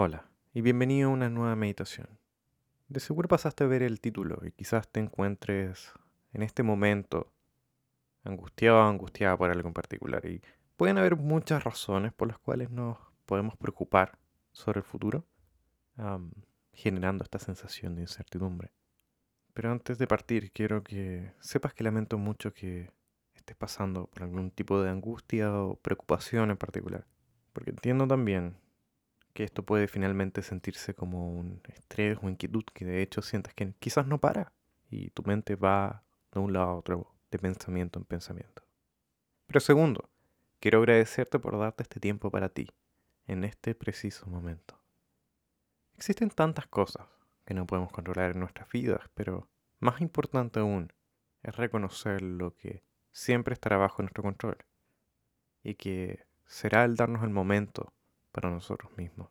Hola y bienvenido a una nueva meditación. De seguro pasaste a ver el título y quizás te encuentres en este momento angustiado o angustiada por algo en particular. Y pueden haber muchas razones por las cuales nos podemos preocupar sobre el futuro, generando esta sensación de incertidumbre. Pero antes de partir, quiero que sepas que lamento mucho que estés pasando por algún tipo de angustia o preocupación en particular. Porque entiendo también que esto puede finalmente sentirse como un estrés o inquietud que de hecho sientes que quizás no para y tu mente va de un lado a otro, de pensamiento en pensamiento. Pero segundo, quiero agradecerte por darte este tiempo para ti, en este preciso momento. Existen tantas cosas que no podemos controlar en nuestras vidas, pero más importante aún es reconocer lo que siempre estará bajo nuestro control y que será el darnos el momento para nosotros mismos.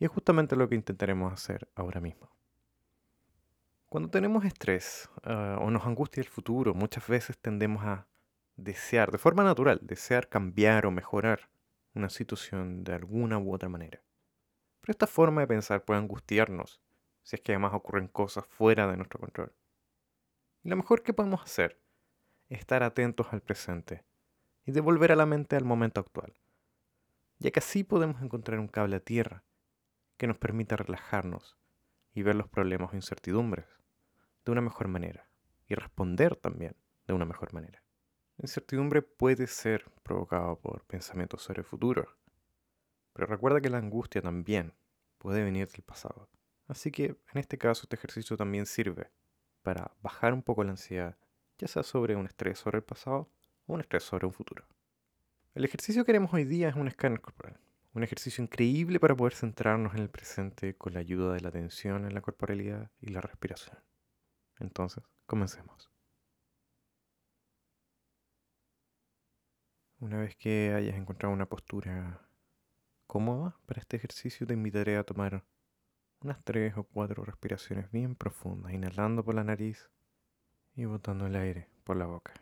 Y es justamente lo que intentaremos hacer ahora mismo. Cuando tenemos estrés ah, o nos angustia el futuro, muchas veces tendemos a desear, de forma natural, desear cambiar o mejorar una situación de alguna u otra manera. Pero esta forma de pensar puede angustiarnos si es que además ocurren cosas fuera de nuestro control. Y lo mejor que podemos hacer es estar atentos al presente y devolver a la mente al momento actual, ya que así podemos encontrar un cable a tierra que nos permita relajarnos y ver los problemas o incertidumbres de una mejor manera y responder también de una mejor manera. La incertidumbre puede ser provocada por pensamientos sobre el futuro, pero recuerda que la angustia también puede venir del pasado. Así que en este caso este ejercicio también sirve para bajar un poco la ansiedad, ya sea sobre un estrés sobre el pasado o un estrés sobre un futuro. El ejercicio que haremos hoy día es un escáner corporal, un ejercicio increíble para poder centrarnos en el presente con la ayuda de la atención en la corporalidad y la respiración. Entonces, comencemos. Una vez que hayas encontrado una postura cómoda para este ejercicio, te invitaré a tomar unas tres o cuatro respiraciones bien profundas, inhalando por la nariz y botando el aire por la boca.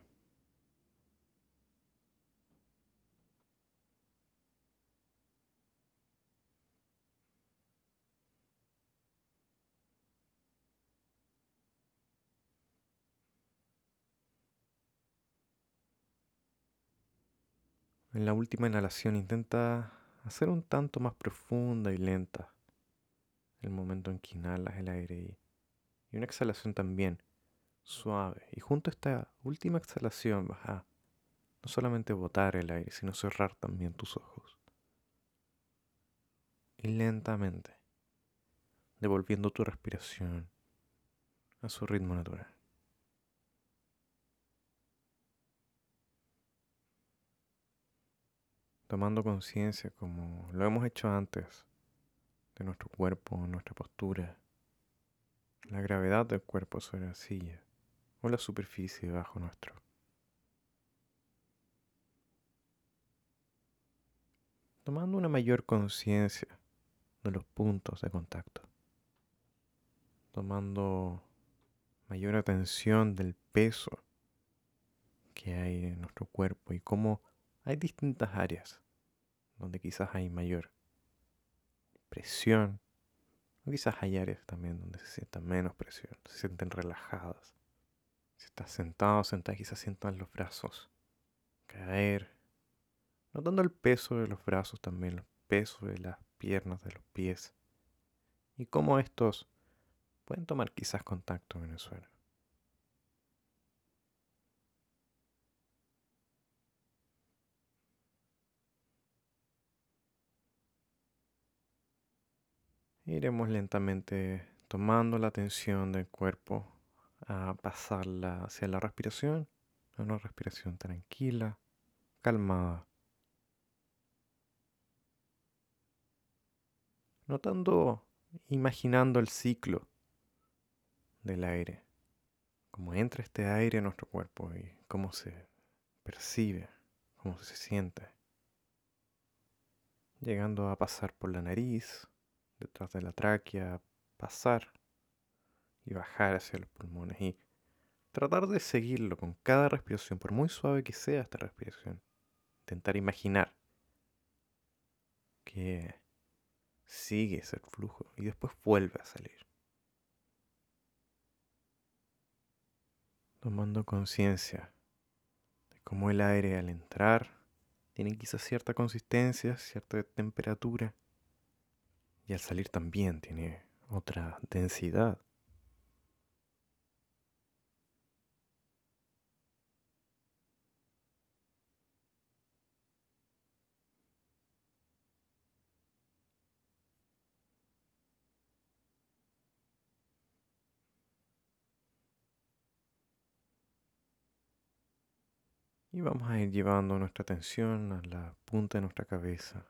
En la última inhalación intenta hacer un tanto más profunda y lenta el momento en que inhalas el aire y, una exhalación también suave. Y junto a esta última exhalación vas a no solamente botar el aire, sino cerrar también tus ojos. Y lentamente, devolviendo tu respiración a su ritmo natural. Tomando conciencia como lo hemos hecho antes de nuestro cuerpo, nuestra postura, la gravedad del cuerpo sobre la silla o la superficie debajo nuestro. Tomando una mayor conciencia de los puntos de contacto. Tomando mayor atención del peso que hay en nuestro cuerpo y cómo hay distintas áreas donde quizás hay mayor presión, quizás hay áreas también donde se sienta menos presión, se sienten relajadas. Si estás sentado, sentada, quizás sientan los brazos caer, notando el peso de los brazos también, el peso de las piernas, de los pies, y cómo estos pueden tomar quizás contacto en el suelo. Iremos lentamente tomando la atención del cuerpo a pasarla hacia la respiración, una respiración tranquila, calmada. Notando, imaginando el ciclo del aire, cómo entra este aire en nuestro cuerpo y cómo se percibe, cómo se siente, llegando a pasar por la nariz, detrás de la tráquea, pasar y bajar hacia los pulmones y tratar de seguirlo con cada respiración, por muy suave que sea esta respiración. Intentar imaginar que sigue ese flujo y después vuelve a salir. Tomando conciencia de cómo el aire al entrar tiene quizás cierta consistencia, cierta temperatura y al salir también tiene otra densidad. Y vamos a ir llevando nuestra atención a la punta de nuestra cabeza.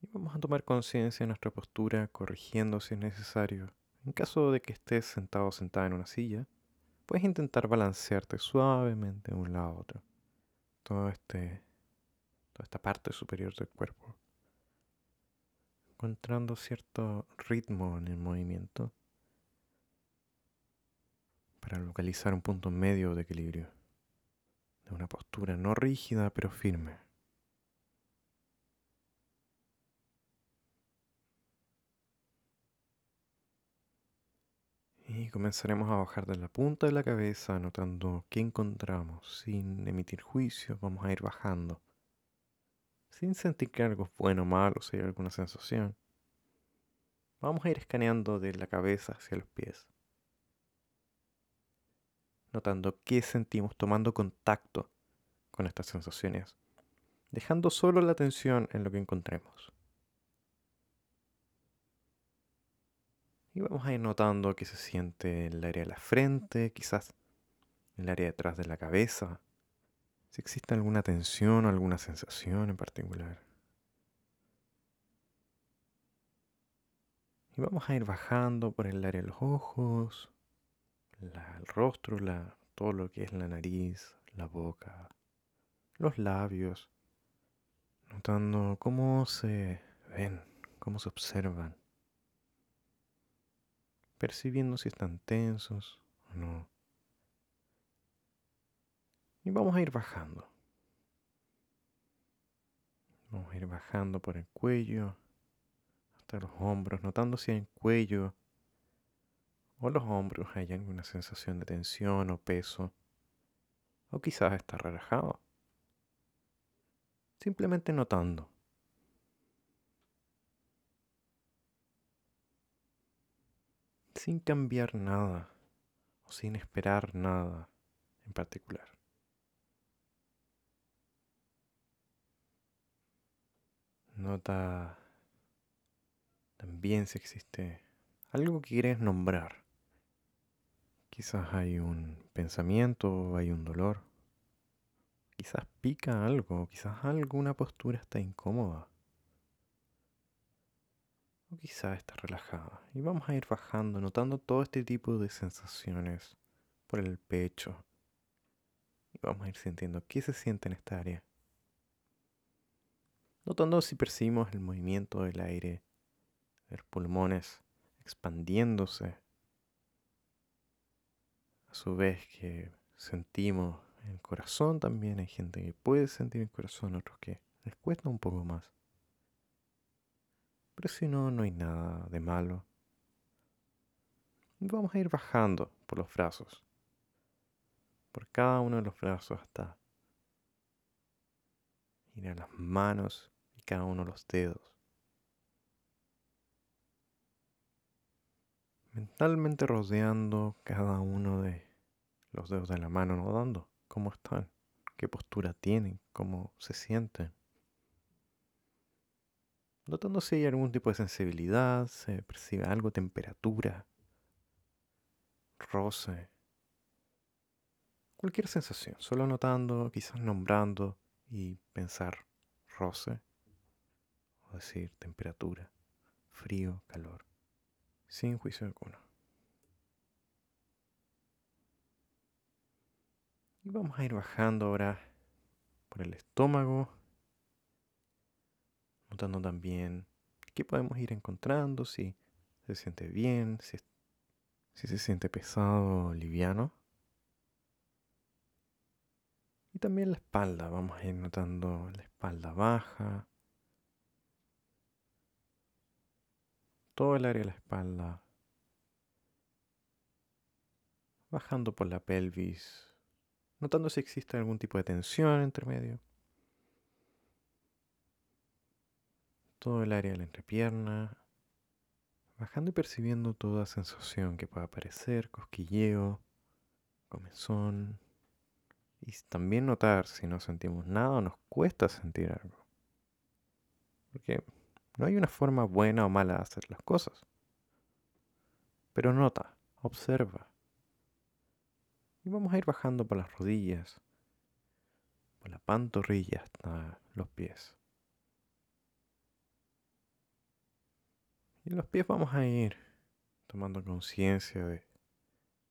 Y vamos a tomar conciencia de nuestra postura, corrigiendo si es necesario. En caso de que estés sentado o sentada en una silla, puedes intentar balancearte suavemente de un lado a otro. Todo este, toda esta parte superior del cuerpo. Encontrando cierto ritmo en el movimiento para localizar un punto medio de equilibrio de una postura no rígida pero firme. Y comenzaremos a bajar de la punta de la cabeza, notando qué encontramos. Sin emitir juicio, vamos a ir bajando. Sin sentir que algo es bueno o malo, si hay alguna sensación. Vamos a ir escaneando de la cabeza hacia los pies notando qué sentimos, tomando contacto con estas sensaciones, dejando solo la atención en lo que encontremos. Y vamos a ir notando que se siente en el área de la frente, quizás en el área detrás de la cabeza, si existe alguna tensión o alguna sensación en particular. Y vamos a ir bajando por el área de los ojos, el rostro, la, todo lo que es la nariz, la boca, los labios, notando cómo se ven, cómo se observan, percibiendo si están tensos o no. Y vamos a ir bajando. Vamos a ir bajando por el cuello hasta los hombros, notando si en el cuello o los hombros hay alguna sensación de tensión o peso, o quizás está relajado. Simplemente notando. Sin cambiar nada o sin esperar nada en particular. Nota también si existe algo que quieres nombrar. Quizás hay un pensamiento, hay un dolor. Quizás pica algo, quizás alguna postura está incómoda. O quizás está relajada. Y vamos a ir bajando, notando todo este tipo de sensaciones por el pecho. Y vamos a ir sintiendo qué se siente en esta área. Notando si percibimos el movimiento del aire, los pulmones expandiéndose a su vez que sentimos el corazón también. Hay gente que puede sentir el corazón, otros que les cuesta un poco más. Pero si no, no hay nada de malo. vamos a ir bajando por los brazos. Por cada uno de los brazos hasta ir a las manos y cada uno de los dedos. mentalmente rodeando cada uno de los dedos de la mano, notando cómo están, qué postura tienen, cómo se sienten. Notando si hay algún tipo de sensibilidad, se percibe algo, temperatura, roce, cualquier sensación, solo notando, quizás nombrando y pensar roce, o decir temperatura, frío, calor sin juicio alguno. Y vamos a ir bajando ahora por el estómago, notando también qué podemos ir encontrando, si se siente bien, si, si se siente pesado o liviano. Y también la espalda, vamos a ir notando la espalda baja, todo el área de la espalda, bajando por la pelvis, notando si existe algún tipo de tensión entre medio. Todo el área de la entrepierna, bajando y percibiendo toda sensación que pueda aparecer, cosquilleo, comezón. Y también notar si no sentimos nada o nos cuesta sentir algo. Porque no hay una forma buena o mala de hacer las cosas. Pero nota, observa. Y vamos a ir bajando por las rodillas, por la pantorrilla hasta los pies. Y en los pies vamos a ir tomando conciencia de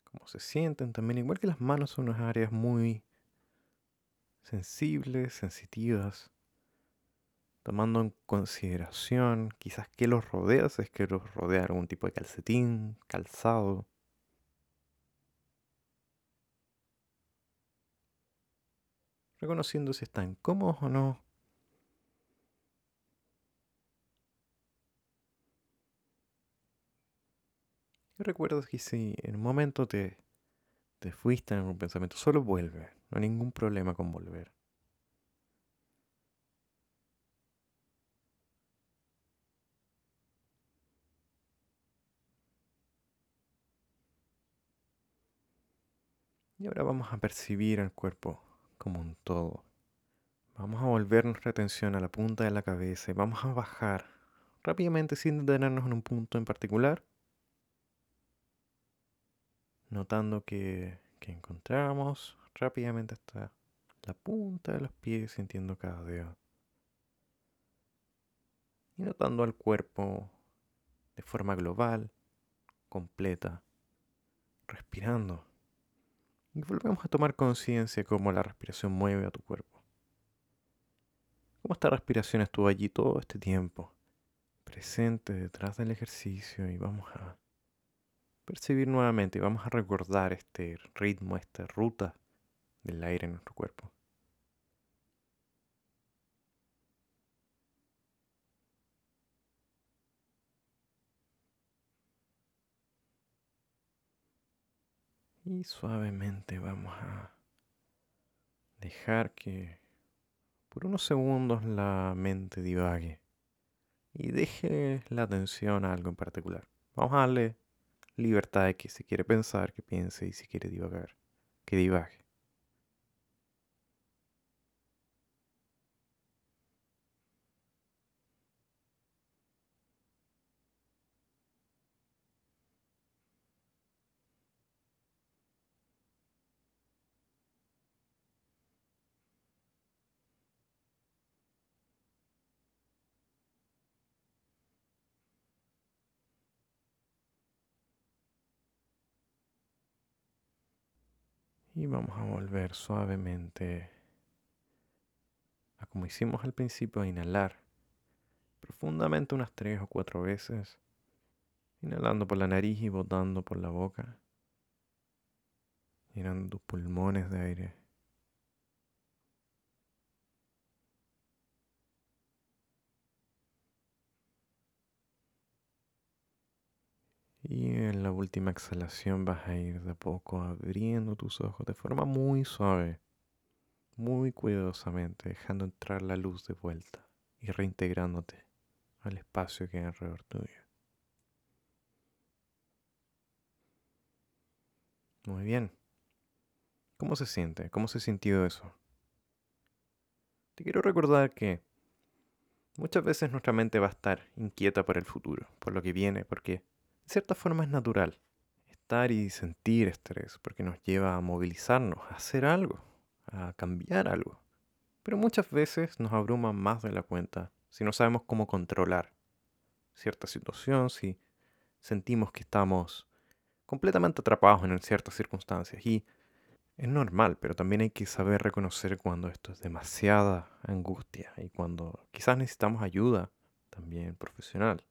cómo se sienten también, igual que las manos son unas áreas muy sensibles, sensitivas tomando en consideración quizás qué los rodea, si es que los rodea algún tipo de calcetín, calzado. Reconociendo si están cómodos o no. Y recuerdo que si en un momento te, te fuiste en algún pensamiento, solo vuelve. No hay ningún problema con volver. Y ahora vamos a percibir el cuerpo como un todo. Vamos a volver nuestra atención a la punta de la cabeza y vamos a bajar rápidamente sin detenernos en un punto en particular. Notando que, encontramos rápidamente hasta la punta de los pies, sintiendo cada dedo. Y notando al cuerpo de forma global, completa, respirando. Y volvemos a tomar conciencia cómo la respiración mueve a tu cuerpo. Cómo esta respiración estuvo allí todo este tiempo, presente detrás del ejercicio y vamos a percibir nuevamente y vamos a recordar este ritmo, esta ruta del aire en nuestro cuerpo. Y suavemente vamos a dejar que por unos segundos la mente divague y deje la atención a algo en particular. Vamos a darle libertad de que si quiere pensar, que piense y si quiere divagar, que divague. Y vamos a volver suavemente a como hicimos al principio, a inhalar profundamente unas tres o cuatro veces, inhalando por la nariz y botando por la boca, llenando tus pulmones de aire. Y en la última exhalación vas a ir de poco abriendo tus ojos de forma muy suave, muy cuidadosamente, dejando entrar la luz de vuelta y reintegrándote al espacio que hay alrededor tuyo. Muy bien. ¿Cómo se siente? ¿Cómo se sintió eso? Te quiero recordar que muchas veces nuestra mente va a estar inquieta por el futuro, por lo que viene, porque cierta forma es natural estar y sentir estrés porque nos lleva a movilizarnos, a hacer algo, a cambiar algo. Pero muchas veces nos abruma más de la cuenta si no sabemos cómo controlar cierta situación, si sentimos que estamos completamente atrapados en ciertas circunstancias. Y es normal, pero también hay que saber reconocer cuando esto es demasiada angustia y cuando quizás necesitamos ayuda también profesional.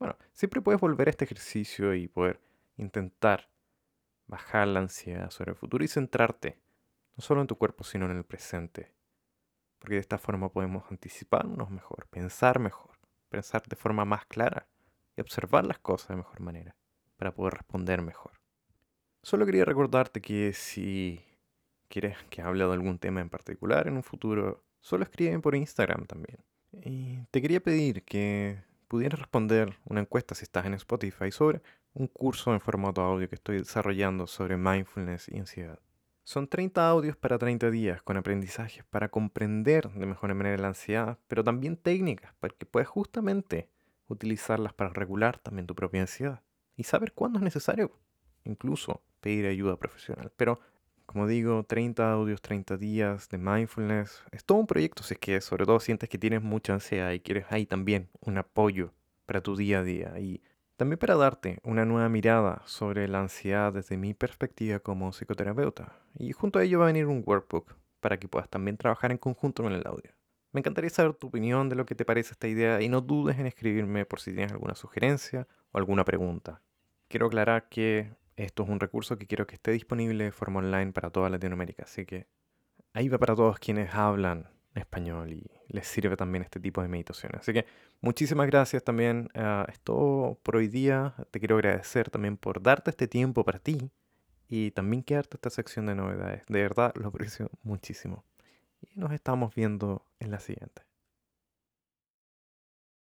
Bueno, siempre puedes volver a este ejercicio y poder intentar bajar la ansiedad sobre el futuro y centrarte no solo en tu cuerpo, sino en el presente. Porque de esta forma podemos anticiparnos mejor, pensar mejor, pensar de forma más clara y observar las cosas de mejor manera para poder responder mejor. Solo quería recordarte que si quieres que hable de algún tema en particular en un futuro, solo escribe por Instagram también. Y te quería pedir que pudieras responder una encuesta si estás en Spotify sobre un curso en formato audio que estoy desarrollando sobre mindfulness y ansiedad. Son 30 audios para 30 días con aprendizajes para comprender de mejor manera la ansiedad, pero también técnicas para que puedas justamente utilizarlas para regular también tu propia ansiedad y saber cuándo es necesario incluso pedir ayuda profesional. Pero como digo, 30 audios, 30 días de mindfulness. Es todo un proyecto si es que sobre todo sientes que tienes mucha ansiedad y quieres ahí también un apoyo para tu día a día. Y también para darte una nueva mirada sobre la ansiedad desde mi perspectiva como psicoterapeuta. Y junto a ello va a venir un workbook para que puedas también trabajar en conjunto con el audio. Me encantaría saber tu opinión de lo que te parece esta idea y no dudes en escribirme por si tienes alguna sugerencia o alguna pregunta. Quiero aclarar que esto es un recurso que quiero que esté disponible de forma online para toda Latinoamérica, así que ahí va para todos quienes hablan español y les sirve también este tipo de meditaciones. Así que muchísimas gracias también. Uh, es todo por hoy día. Te quiero agradecer también por darte este tiempo para ti y también quedarte esta sección de novedades. De verdad lo aprecio muchísimo. Y nos estamos viendo en la siguiente.